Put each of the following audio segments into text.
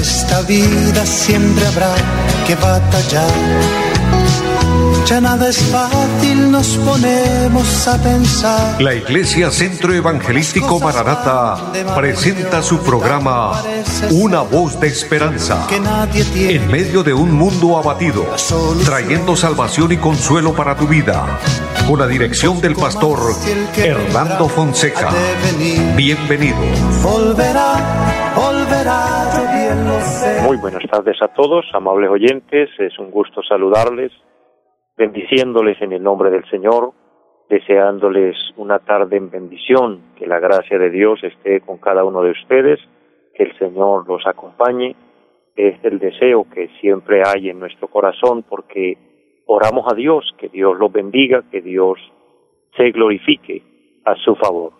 esta vida siempre habrá que batallar ya nada es fácil, nos ponemos a pensar. La Iglesia Centro Evangelístico Maranata presenta su programa Una voz de esperanza en medio de un mundo abatido, trayendo salvación y consuelo para tu vida. Con la dirección del pastor Hernando Fonseca. Bienvenido. Volverá, volverá, Muy buenas tardes a todos, amables oyentes. Es un gusto saludarles bendiciéndoles en el nombre del Señor, deseándoles una tarde en bendición, que la gracia de Dios esté con cada uno de ustedes, que el Señor los acompañe. Es el deseo que siempre hay en nuestro corazón porque oramos a Dios, que Dios los bendiga, que Dios se glorifique a su favor.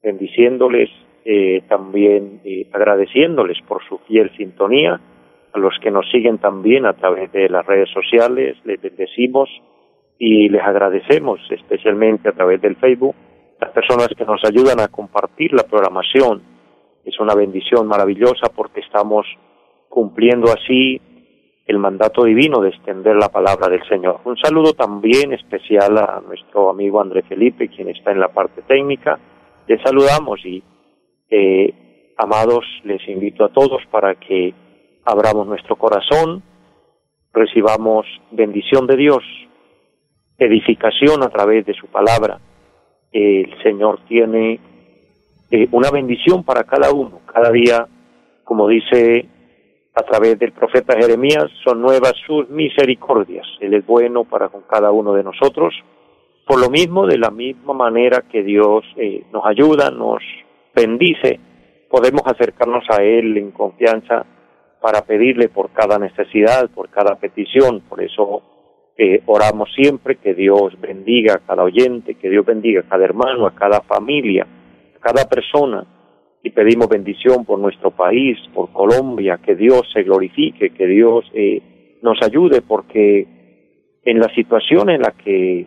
Bendiciéndoles eh, también, eh, agradeciéndoles por su fiel sintonía a los que nos siguen también a través de las redes sociales, les bendecimos y les agradecemos especialmente a través del Facebook, las personas que nos ayudan a compartir la programación. Es una bendición maravillosa porque estamos cumpliendo así el mandato divino de extender la palabra del Señor. Un saludo también especial a nuestro amigo André Felipe, quien está en la parte técnica. Les saludamos y, eh, amados, les invito a todos para que abramos nuestro corazón, recibamos bendición de Dios, edificación a través de su palabra. El Señor tiene eh, una bendición para cada uno. Cada día, como dice a través del profeta Jeremías, son nuevas sus misericordias. Él es bueno para con cada uno de nosotros. Por lo mismo, de la misma manera que Dios eh, nos ayuda, nos bendice, podemos acercarnos a Él en confianza para pedirle por cada necesidad, por cada petición. Por eso eh, oramos siempre que Dios bendiga a cada oyente, que Dios bendiga a cada hermano, a cada familia, a cada persona. Y pedimos bendición por nuestro país, por Colombia, que Dios se glorifique, que Dios eh, nos ayude, porque en la situación en la que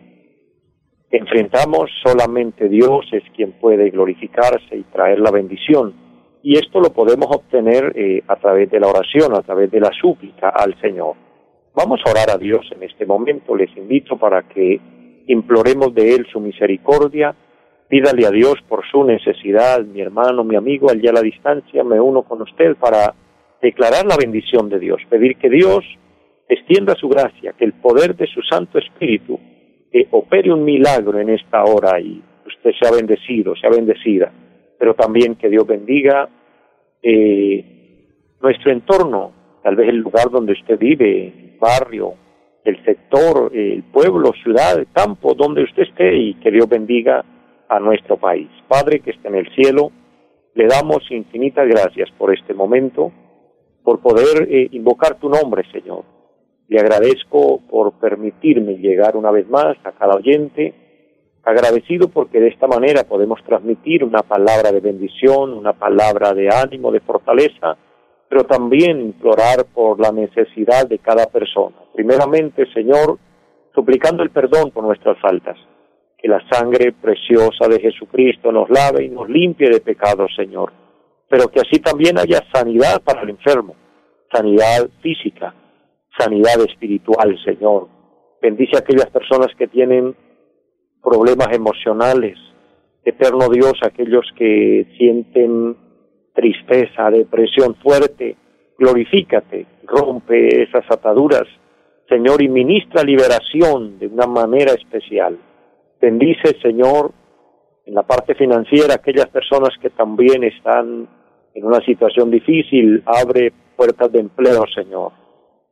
enfrentamos, solamente Dios es quien puede glorificarse y traer la bendición y esto lo podemos obtener eh, a través de la oración, a través de la súplica al Señor. Vamos a orar a Dios en este momento, les invito para que imploremos de Él su misericordia, pídale a Dios por su necesidad, mi hermano, mi amigo, allá a la distancia, me uno con usted para declarar la bendición de Dios, pedir que Dios extienda su gracia, que el poder de su Santo Espíritu que opere un milagro en esta hora y usted sea bendecido, sea bendecida pero también que Dios bendiga eh, nuestro entorno, tal vez el lugar donde usted vive, el barrio, el sector, el pueblo, ciudad, el campo, donde usted esté y que Dios bendiga a nuestro país. Padre que está en el cielo, le damos infinitas gracias por este momento, por poder eh, invocar tu nombre, Señor. Le agradezco por permitirme llegar una vez más a cada oyente, agradecido porque de esta manera podemos transmitir una palabra de bendición, una palabra de ánimo, de fortaleza, pero también implorar por la necesidad de cada persona. Primeramente, Señor, suplicando el perdón por nuestras faltas, que la sangre preciosa de Jesucristo nos lave y nos limpie de pecados, Señor, pero que así también haya sanidad para el enfermo, sanidad física, sanidad espiritual, Señor. Bendice a aquellas personas que tienen problemas emocionales. Eterno Dios, aquellos que sienten tristeza, depresión fuerte, glorifícate, rompe esas ataduras, Señor, y ministra liberación de una manera especial. Bendice, Señor, en la parte financiera, aquellas personas que también están en una situación difícil, abre puertas de empleo, Señor.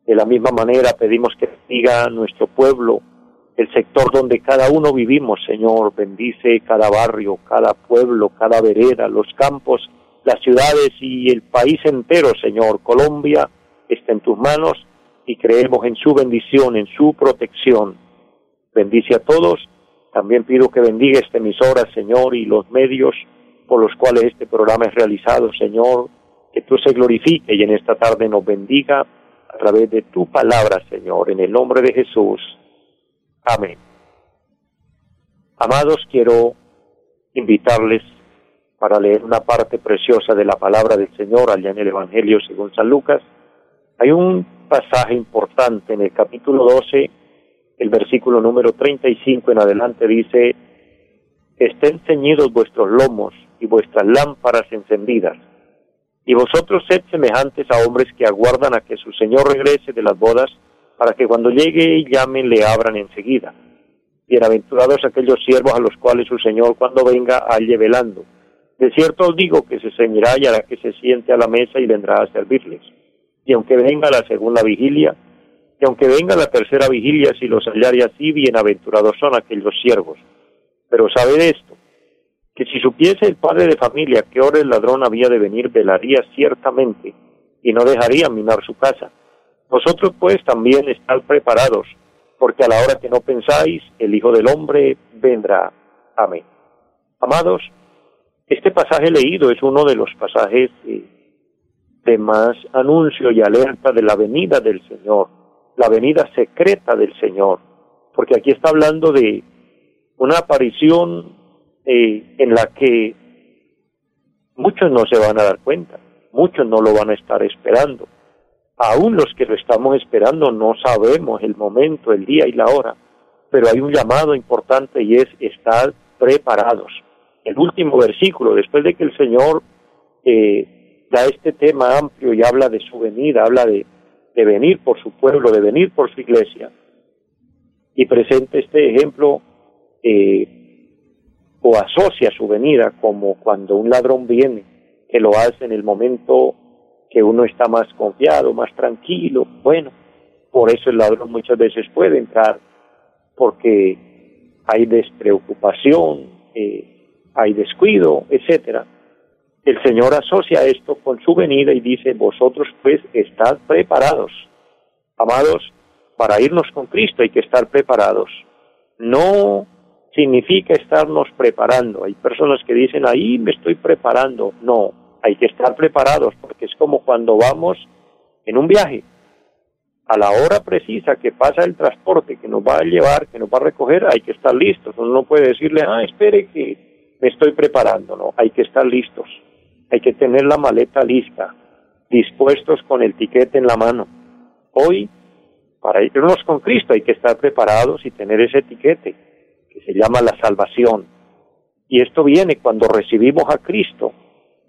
De la misma manera pedimos que diga nuestro pueblo, el sector donde cada uno vivimos, Señor. Bendice cada barrio, cada pueblo, cada vereda, los campos, las ciudades y el país entero, Señor. Colombia está en tus manos y creemos en su bendición, en su protección. Bendice a todos. También pido que bendiga esta emisora, Señor, y los medios por los cuales este programa es realizado, Señor. Que tú se glorifique y en esta tarde nos bendiga a través de tu palabra, Señor, en el nombre de Jesús. Amén. Amados, quiero invitarles para leer una parte preciosa de la palabra del Señor allá en el Evangelio según San Lucas. Hay un pasaje importante en el capítulo 12, el versículo número 35 en adelante dice, estén ceñidos vuestros lomos y vuestras lámparas encendidas, y vosotros sed semejantes a hombres que aguardan a que su Señor regrese de las bodas, para que cuando llegue y llamen le abran enseguida. Bienaventurados aquellos siervos a los cuales su Señor cuando venga halle velando. De cierto os digo que se ceñirá y hará que se siente a la mesa y vendrá a servirles. Y aunque venga la segunda vigilia, y aunque venga la tercera vigilia, si los hallare así, bienaventurados son aquellos siervos. Pero sabe esto, que si supiese el padre de familia que hora el ladrón había de venir, velaría ciertamente y no dejaría minar su casa. Vosotros pues también estad preparados, porque a la hora que no pensáis, el Hijo del Hombre vendrá. Amén. Amados, este pasaje leído es uno de los pasajes eh, de más anuncio y alerta de la venida del Señor, la venida secreta del Señor, porque aquí está hablando de una aparición eh, en la que muchos no se van a dar cuenta, muchos no lo van a estar esperando aún los que lo estamos esperando no sabemos el momento, el día y la hora, pero hay un llamado importante y es estar preparados. El último versículo, después de que el Señor eh, da este tema amplio y habla de su venida, habla de, venir por su pueblo, de venir por su iglesia, y presenta este ejemplo eh, o asocia su venida como cuando un ladrón viene, que lo hace en el momento que uno está más confiado, más tranquilo. Bueno, por eso el ladrón muchas veces puede entrar, porque hay despreocupación, eh, hay descuido, etcétera. El Señor asocia esto con su venida y dice, vosotros pues estad preparados. Amados, para irnos con Cristo hay que estar preparados. No significa estarnos preparando. Hay personas que dicen, ahí me estoy preparando. No, hay que estar preparados porque es como cuando vamos en un viaje. A la hora precisa que pasa el transporte que nos va a llevar, que nos va a recoger, hay que estar listos. Uno no puede decirle, ah, espere que me estoy preparando. No, hay que estar listos. Hay que tener la maleta lista, dispuestos con el tiquete en la mano. Hoy, para irnos con Cristo, hay que estar preparados y tener ese etiquete que se llama la salvación. Y esto viene cuando recibimos a Cristo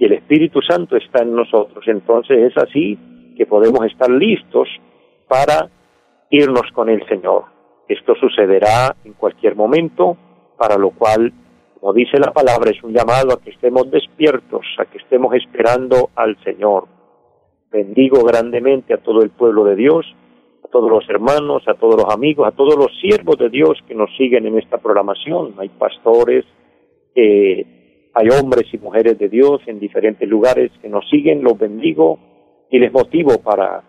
el Espíritu Santo está en nosotros. Entonces es así que podemos estar listos para irnos con el Señor. Esto sucederá en cualquier momento, para lo cual, como dice la palabra, es un llamado a que estemos despiertos, a que estemos esperando al Señor. Bendigo grandemente a todo el pueblo de Dios, a todos los hermanos, a todos los amigos, a todos los siervos de Dios que nos siguen en esta programación. Hay pastores, eh, hay hombres y mujeres de Dios en diferentes lugares que nos siguen, los bendigo y les motivo para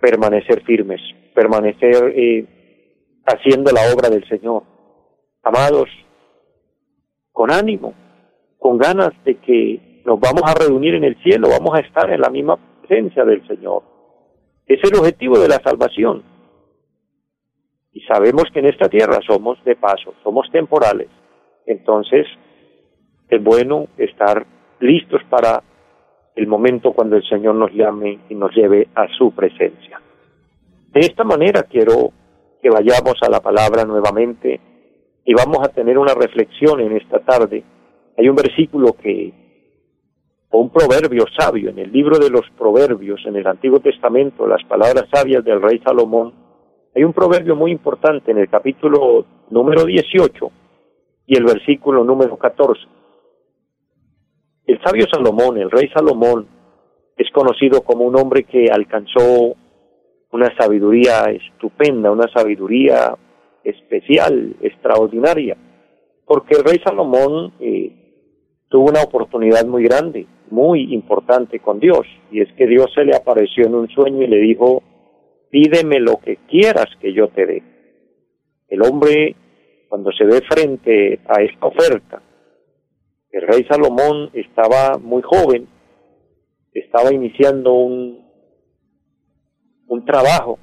permanecer firmes, permanecer eh, haciendo la obra del Señor. Amados, con ánimo, con ganas de que nos vamos a reunir en el cielo, vamos a estar en la misma presencia del Señor. Es el objetivo de la salvación. Y sabemos que en esta tierra somos de paso, somos temporales. Entonces, es bueno estar listos para el momento cuando el Señor nos llame y nos lleve a su presencia. De esta manera quiero que vayamos a la palabra nuevamente y vamos a tener una reflexión en esta tarde. Hay un versículo que, o un proverbio sabio en el libro de los proverbios en el Antiguo Testamento, las palabras sabias del rey Salomón. Hay un proverbio muy importante en el capítulo número 18 y el versículo número 14 el sabio Salomón, el rey Salomón, es conocido como un hombre que alcanzó una sabiduría estupenda, una sabiduría especial, extraordinaria, porque el rey Salomón eh, tuvo una oportunidad muy grande, muy importante con Dios, y es que Dios se le apareció en un sueño y le dijo, pídeme lo que quieras que yo te dé. El hombre, cuando se ve frente a esta oferta, el rey Salomón estaba muy joven, estaba iniciando un, un trabajo,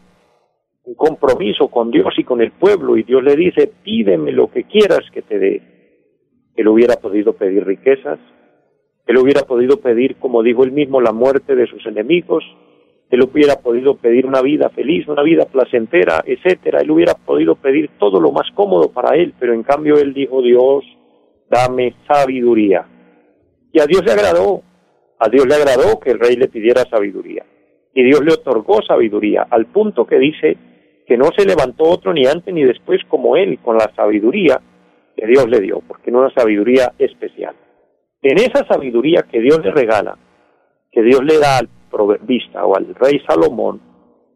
un compromiso con Dios y con el pueblo, y Dios le dice, pídeme lo que quieras que te dé. Él hubiera podido pedir riquezas, Él hubiera podido pedir, como dijo él mismo, la muerte de sus enemigos, él hubiera podido pedir una vida feliz, una vida placentera, etcétera. Él hubiera podido pedir todo lo más cómodo para él, pero en cambio él dijo, Dios, dame sabiduría. Y a Dios le agradó, a Dios le agradó que el rey le pidiera sabiduría. Y Dios le otorgó sabiduría, al punto que dice que no se levantó otro ni antes ni después como él, con la sabiduría que Dios le dio, porque no una sabiduría especial. En esa sabiduría que Dios le regala, que Dios le da al proverbista o al rey Salomón,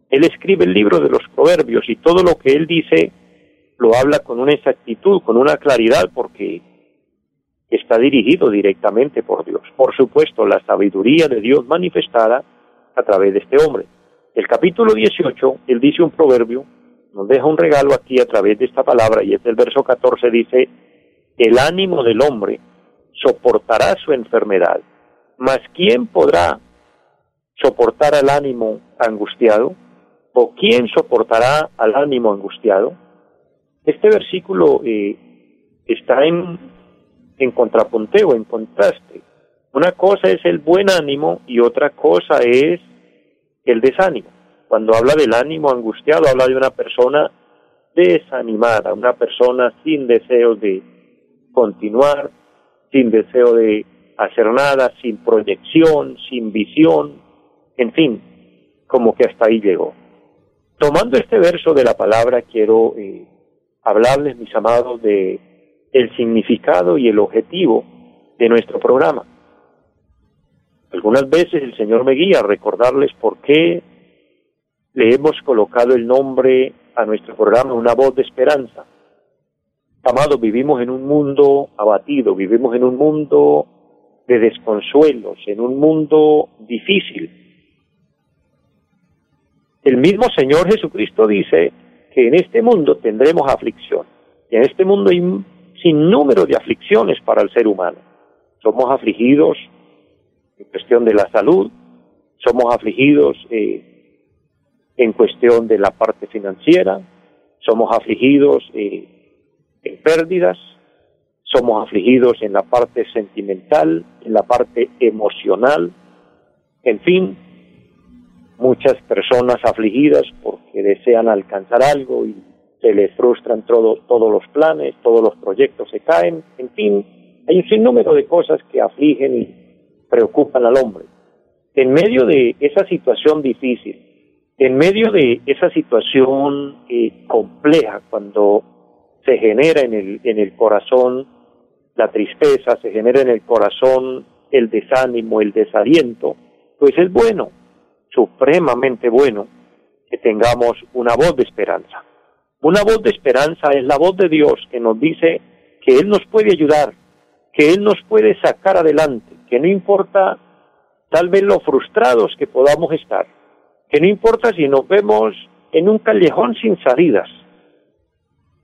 él escribe el libro de los proverbios y todo lo que él dice lo habla con una exactitud, con una claridad, porque está dirigido directamente por Dios. Por supuesto, la sabiduría de Dios manifestada a través de este hombre. El capítulo 18, él dice un proverbio, nos deja un regalo aquí a través de esta palabra, y es el verso 14, dice, el ánimo del hombre soportará su enfermedad, mas ¿quién podrá soportar al ánimo angustiado? ¿O quién soportará al ánimo angustiado? Este versículo eh, está en, en contrapunteo, en contraste. Una cosa es el buen ánimo y otra cosa es el desánimo. Cuando habla del ánimo angustiado, habla de una persona desanimada, una persona sin deseo de continuar, sin deseo de hacer nada, sin proyección, sin visión, en fin, como que hasta ahí llegó. Tomando este verso de la palabra, quiero eh, hablarles, mis amados, de el significado y el objetivo de nuestro programa. Algunas veces el Señor me guía a recordarles por qué le hemos colocado el nombre a nuestro programa Una voz de esperanza. Amados, vivimos en un mundo abatido, vivimos en un mundo de desconsuelos, en un mundo difícil, el mismo Señor Jesucristo dice que en este mundo tendremos aflicción. Y en este mundo sinnúmero de aflicciones para el ser humano. Somos afligidos en cuestión de la salud, somos afligidos eh, en cuestión de la parte financiera, somos afligidos eh, en pérdidas, somos afligidos en la parte sentimental, en la parte emocional, en fin, muchas personas afligidas porque desean alcanzar algo y se les frustran todo, todos los planes, todos los proyectos se caen, en fin, hay un sinnúmero de cosas que afligen y preocupan al hombre. En medio de esa situación difícil, en medio de esa situación eh, compleja, cuando se genera en el, en el corazón la tristeza, se genera en el corazón el desánimo, el desaliento, pues es bueno supremamente bueno que tengamos una voz de esperanza. Una voz de esperanza es la voz de Dios que nos dice que Él nos puede ayudar, que Él nos puede sacar adelante, que no importa tal vez lo frustrados que podamos estar, que no importa si nos vemos en un callejón sin salidas.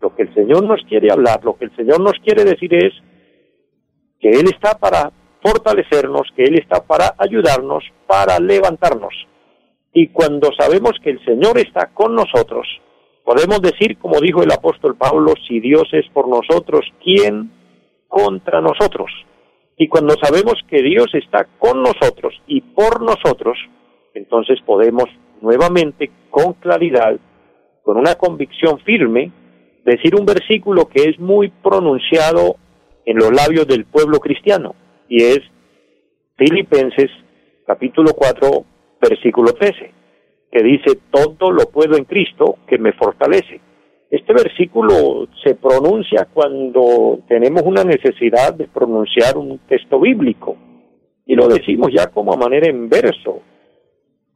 Lo que el Señor nos quiere hablar, lo que el Señor nos quiere decir es que Él está para fortalecernos, que Él está para ayudarnos, para levantarnos. Y cuando sabemos que el Señor está con nosotros, podemos decir, como dijo el apóstol Pablo, si Dios es por nosotros, ¿quién contra nosotros? Y cuando sabemos que Dios está con nosotros y por nosotros, entonces podemos nuevamente con claridad, con una convicción firme, decir un versículo que es muy pronunciado en los labios del pueblo cristiano, y es Filipenses capítulo 4 versículo 13, que dice, todo lo puedo en Cristo que me fortalece. Este versículo se pronuncia cuando tenemos una necesidad de pronunciar un texto bíblico y lo decimos ya como a manera en verso.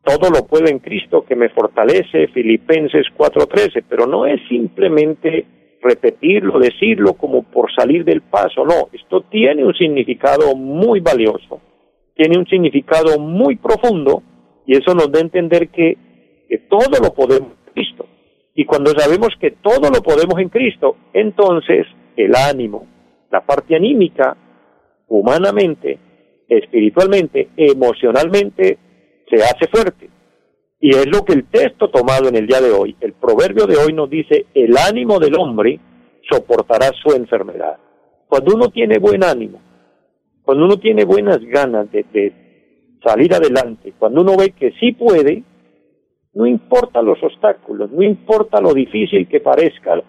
Todo lo puedo en Cristo que me fortalece, Filipenses 4:13, pero no es simplemente repetirlo, decirlo como por salir del paso, no, esto tiene un significado muy valioso, tiene un significado muy profundo y eso nos da a entender que, que todo lo podemos en Cristo. Y cuando sabemos que todo lo podemos en Cristo, entonces el ánimo, la parte anímica, humanamente, espiritualmente, emocionalmente, se hace fuerte. Y es lo que el texto tomado en el día de hoy, el proverbio de hoy nos dice, el ánimo del hombre soportará su enfermedad. Cuando uno tiene buen ánimo, cuando uno tiene buenas ganas de, de salir adelante, cuando uno ve que sí puede, no importa los obstáculos, no importa lo difícil que parezca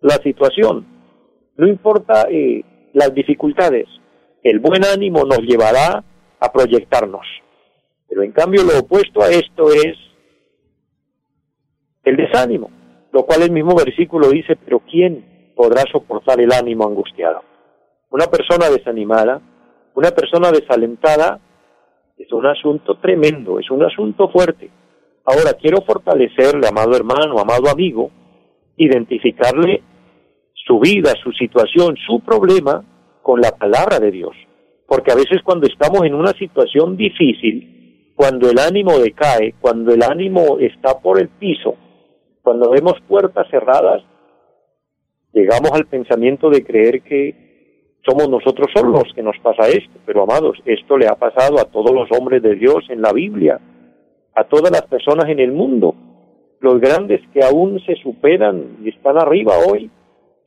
la situación, no importa eh, las dificultades, el buen ánimo nos llevará a proyectarnos. Pero en cambio lo opuesto a esto es el desánimo, lo cual el mismo versículo dice, pero ¿quién podrá soportar el ánimo angustiado? Una persona desanimada, una persona desalentada, es un asunto tremendo, es un asunto fuerte. Ahora quiero fortalecerle, amado hermano, amado amigo, identificarle su vida, su situación, su problema con la palabra de Dios. Porque a veces cuando estamos en una situación difícil, cuando el ánimo decae, cuando el ánimo está por el piso, cuando vemos puertas cerradas, llegamos al pensamiento de creer que somos nosotros solos los que nos pasa esto. Pero amados, esto le ha pasado a todos los hombres de Dios en la Biblia a todas las personas en el mundo. Los grandes que aún se superan y están arriba hoy,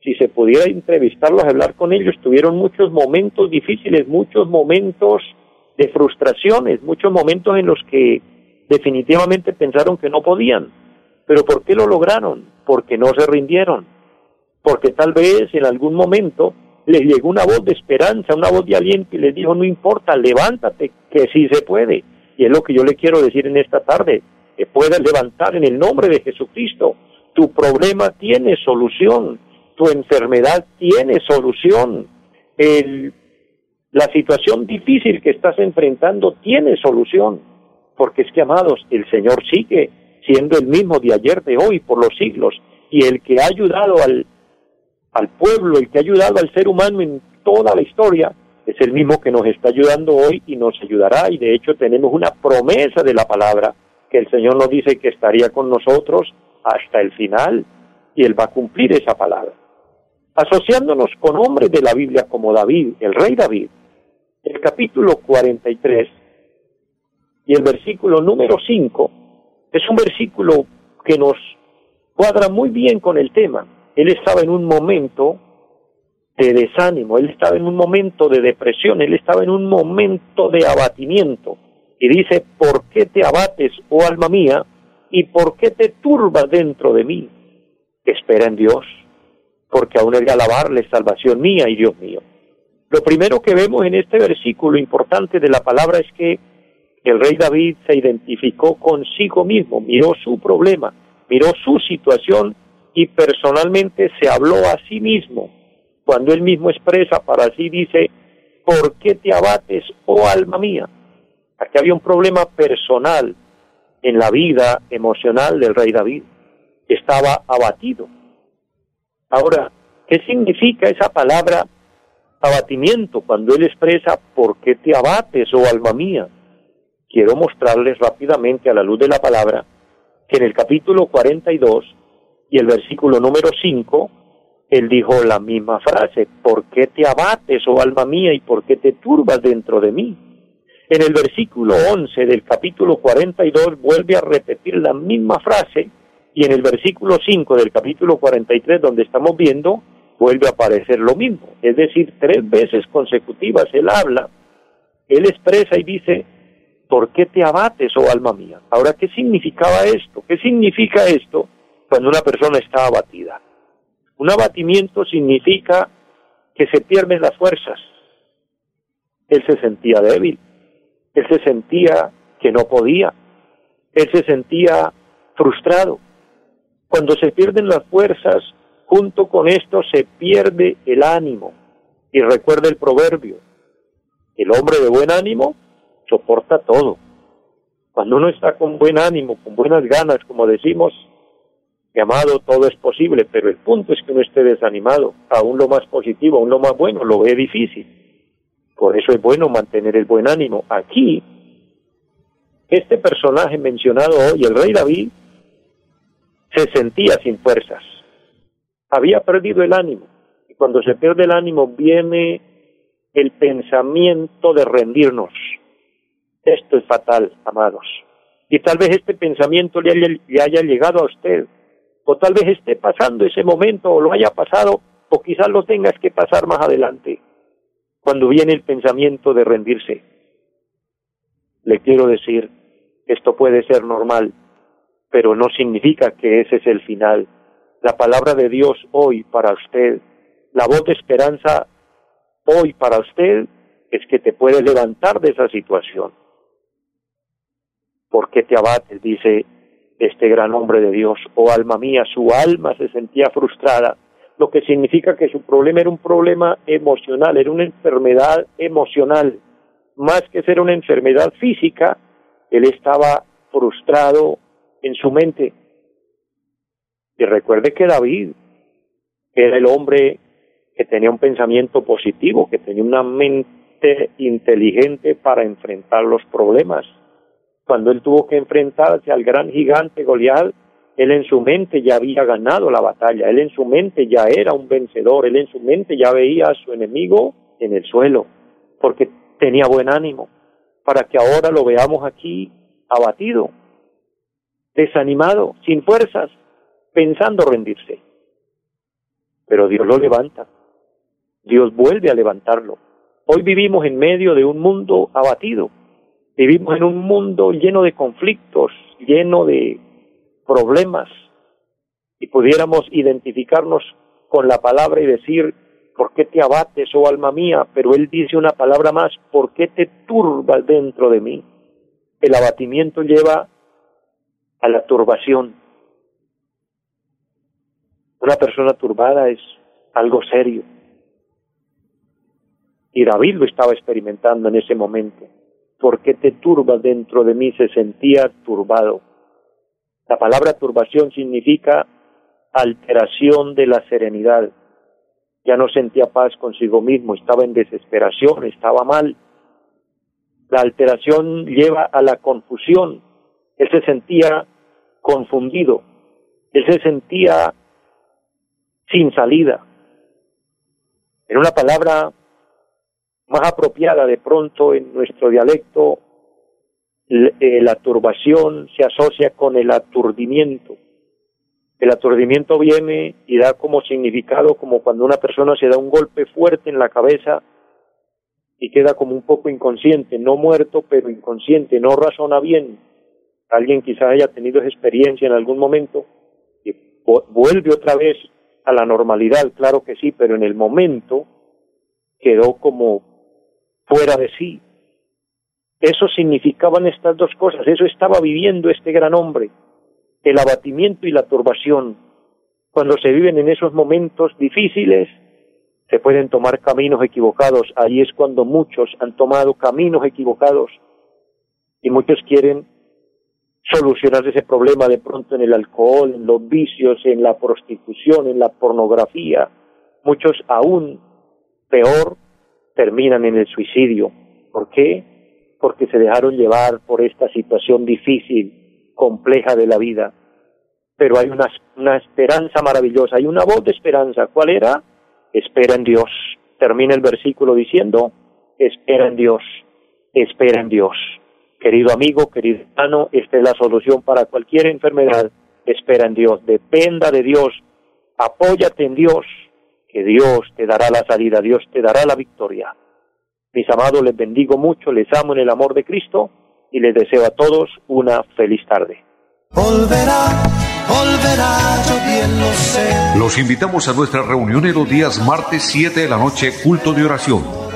si se pudiera entrevistarlos, hablar con ellos, tuvieron muchos momentos difíciles, muchos momentos de frustraciones, muchos momentos en los que definitivamente pensaron que no podían. Pero ¿por qué lo lograron? Porque no se rindieron. Porque tal vez en algún momento les llegó una voz de esperanza, una voz de aliento y les dijo, no importa, levántate, que sí se puede y es lo que yo le quiero decir en esta tarde, que puedas levantar en el nombre de Jesucristo. Tu problema tiene solución, tu enfermedad tiene solución, la situación difícil que estás enfrentando tiene solución, porque es que, amados, el Señor sigue siendo el mismo de ayer, de hoy, por los siglos, y el que ha ayudado al, al pueblo, el que ha ayudado al ser humano en toda la historia, es el mismo que nos está ayudando hoy y nos ayudará y de hecho tenemos una promesa de la palabra que el Señor nos dice que estaría con nosotros hasta el final y Él va a cumplir esa palabra. Asociándonos con hombres de la Biblia como David, el rey David, el capítulo 43 y el versículo número 5 es un versículo que nos cuadra muy bien con el tema. Él estaba en un momento de desánimo, él estaba en un momento de depresión, él estaba en un momento de abatimiento. Y dice, ¿por qué te abates, oh alma mía? ¿Y por qué te turbas dentro de mí? Espera en Dios, porque aún he de alabarle salvación mía y Dios mío. Lo primero que vemos en este versículo importante de la palabra es que el rey David se identificó consigo mismo, miró su problema, miró su situación y personalmente se habló a sí mismo cuando él mismo expresa para sí dice, ¿por qué te abates, oh alma mía? Aquí había un problema personal en la vida emocional del rey David. Estaba abatido. Ahora, ¿qué significa esa palabra abatimiento cuando él expresa ¿por qué te abates, oh alma mía? Quiero mostrarles rápidamente a la luz de la palabra que en el capítulo 42 y el versículo número 5 él dijo la misma frase, ¿por qué te abates, oh alma mía, y por qué te turbas dentro de mí? En el versículo 11 del capítulo 42 vuelve a repetir la misma frase y en el versículo 5 del capítulo 43 donde estamos viendo vuelve a aparecer lo mismo. Es decir, tres veces consecutivas él habla, él expresa y dice, ¿por qué te abates, oh alma mía? Ahora, ¿qué significaba esto? ¿Qué significa esto cuando una persona está abatida? Un abatimiento significa que se pierden las fuerzas. Él se sentía débil, él se sentía que no podía, él se sentía frustrado. Cuando se pierden las fuerzas, junto con esto se pierde el ánimo. Y recuerda el proverbio, el hombre de buen ánimo soporta todo. Cuando uno está con buen ánimo, con buenas ganas, como decimos, mi amado, todo es posible, pero el punto es que uno esté desanimado, aún lo más positivo, aún lo más bueno, lo ve difícil. Por eso es bueno mantener el buen ánimo. Aquí, este personaje mencionado hoy, el rey David, se sentía sin fuerzas, había perdido el ánimo, y cuando se pierde el ánimo viene el pensamiento de rendirnos. Esto es fatal, amados. Y tal vez este pensamiento le haya llegado a usted o tal vez esté pasando ese momento o lo haya pasado o quizás lo tengas que pasar más adelante. cuando viene el pensamiento de rendirse. Le quiero decir, esto puede ser normal, pero no significa que ese es el final. La palabra de Dios hoy para usted, la voz de esperanza hoy para usted es que te puede levantar de esa situación. ¿Por qué te abates? Dice este gran hombre de Dios. Oh alma mía, su alma se sentía frustrada, lo que significa que su problema era un problema emocional, era una enfermedad emocional. Más que ser una enfermedad física, él estaba frustrado en su mente. Y recuerde que David era el hombre que tenía un pensamiento positivo, que tenía una mente inteligente para enfrentar los problemas. Cuando él tuvo que enfrentarse al gran gigante Goliat, él en su mente ya había ganado la batalla, él en su mente ya era un vencedor, él en su mente ya veía a su enemigo en el suelo, porque tenía buen ánimo, para que ahora lo veamos aquí abatido, desanimado, sin fuerzas, pensando rendirse. Pero Dios lo levanta, Dios vuelve a levantarlo. Hoy vivimos en medio de un mundo abatido, vivimos en un mundo lleno de conflictos, lleno de problemas, y pudiéramos identificarnos con la palabra y decir, ¿por qué te abates, oh alma mía? Pero él dice una palabra más, ¿por qué te turbas dentro de mí? El abatimiento lleva a la turbación. Una persona turbada es algo serio. Y David lo estaba experimentando en ese momento. ¿Por qué te turbas dentro de mí? Se sentía turbado. La palabra turbación significa alteración de la serenidad. Ya no sentía paz consigo mismo, estaba en desesperación, estaba mal. La alteración lleva a la confusión. Él se sentía confundido, él se sentía sin salida. En una palabra más apropiada de pronto en nuestro dialecto, eh, la turbación se asocia con el aturdimiento. El aturdimiento viene y da como significado como cuando una persona se da un golpe fuerte en la cabeza y queda como un poco inconsciente, no muerto, pero inconsciente, no razona bien. Alguien quizá haya tenido esa experiencia en algún momento y vuelve otra vez a la normalidad, claro que sí, pero en el momento quedó como fuera de sí. Eso significaban estas dos cosas, eso estaba viviendo este gran hombre, el abatimiento y la turbación. Cuando se viven en esos momentos difíciles, se pueden tomar caminos equivocados. Ahí es cuando muchos han tomado caminos equivocados y muchos quieren solucionar ese problema de pronto en el alcohol, en los vicios, en la prostitución, en la pornografía. Muchos aún peor terminan en el suicidio. ¿Por qué? Porque se dejaron llevar por esta situación difícil, compleja de la vida. Pero hay una, una esperanza maravillosa, hay una voz de esperanza. ¿Cuál era? Espera en Dios. Termina el versículo diciendo, espera en Dios, espera en Dios. Querido amigo, querido hermano, esta es la solución para cualquier enfermedad. Espera en Dios, dependa de Dios, apóyate en Dios, que Dios te dará la salida, Dios te dará la victoria. Mis amados, les bendigo mucho, les amo en el amor de Cristo y les deseo a todos una feliz tarde. Los invitamos a nuestra reunión en los días martes 7 de la noche, culto de oración.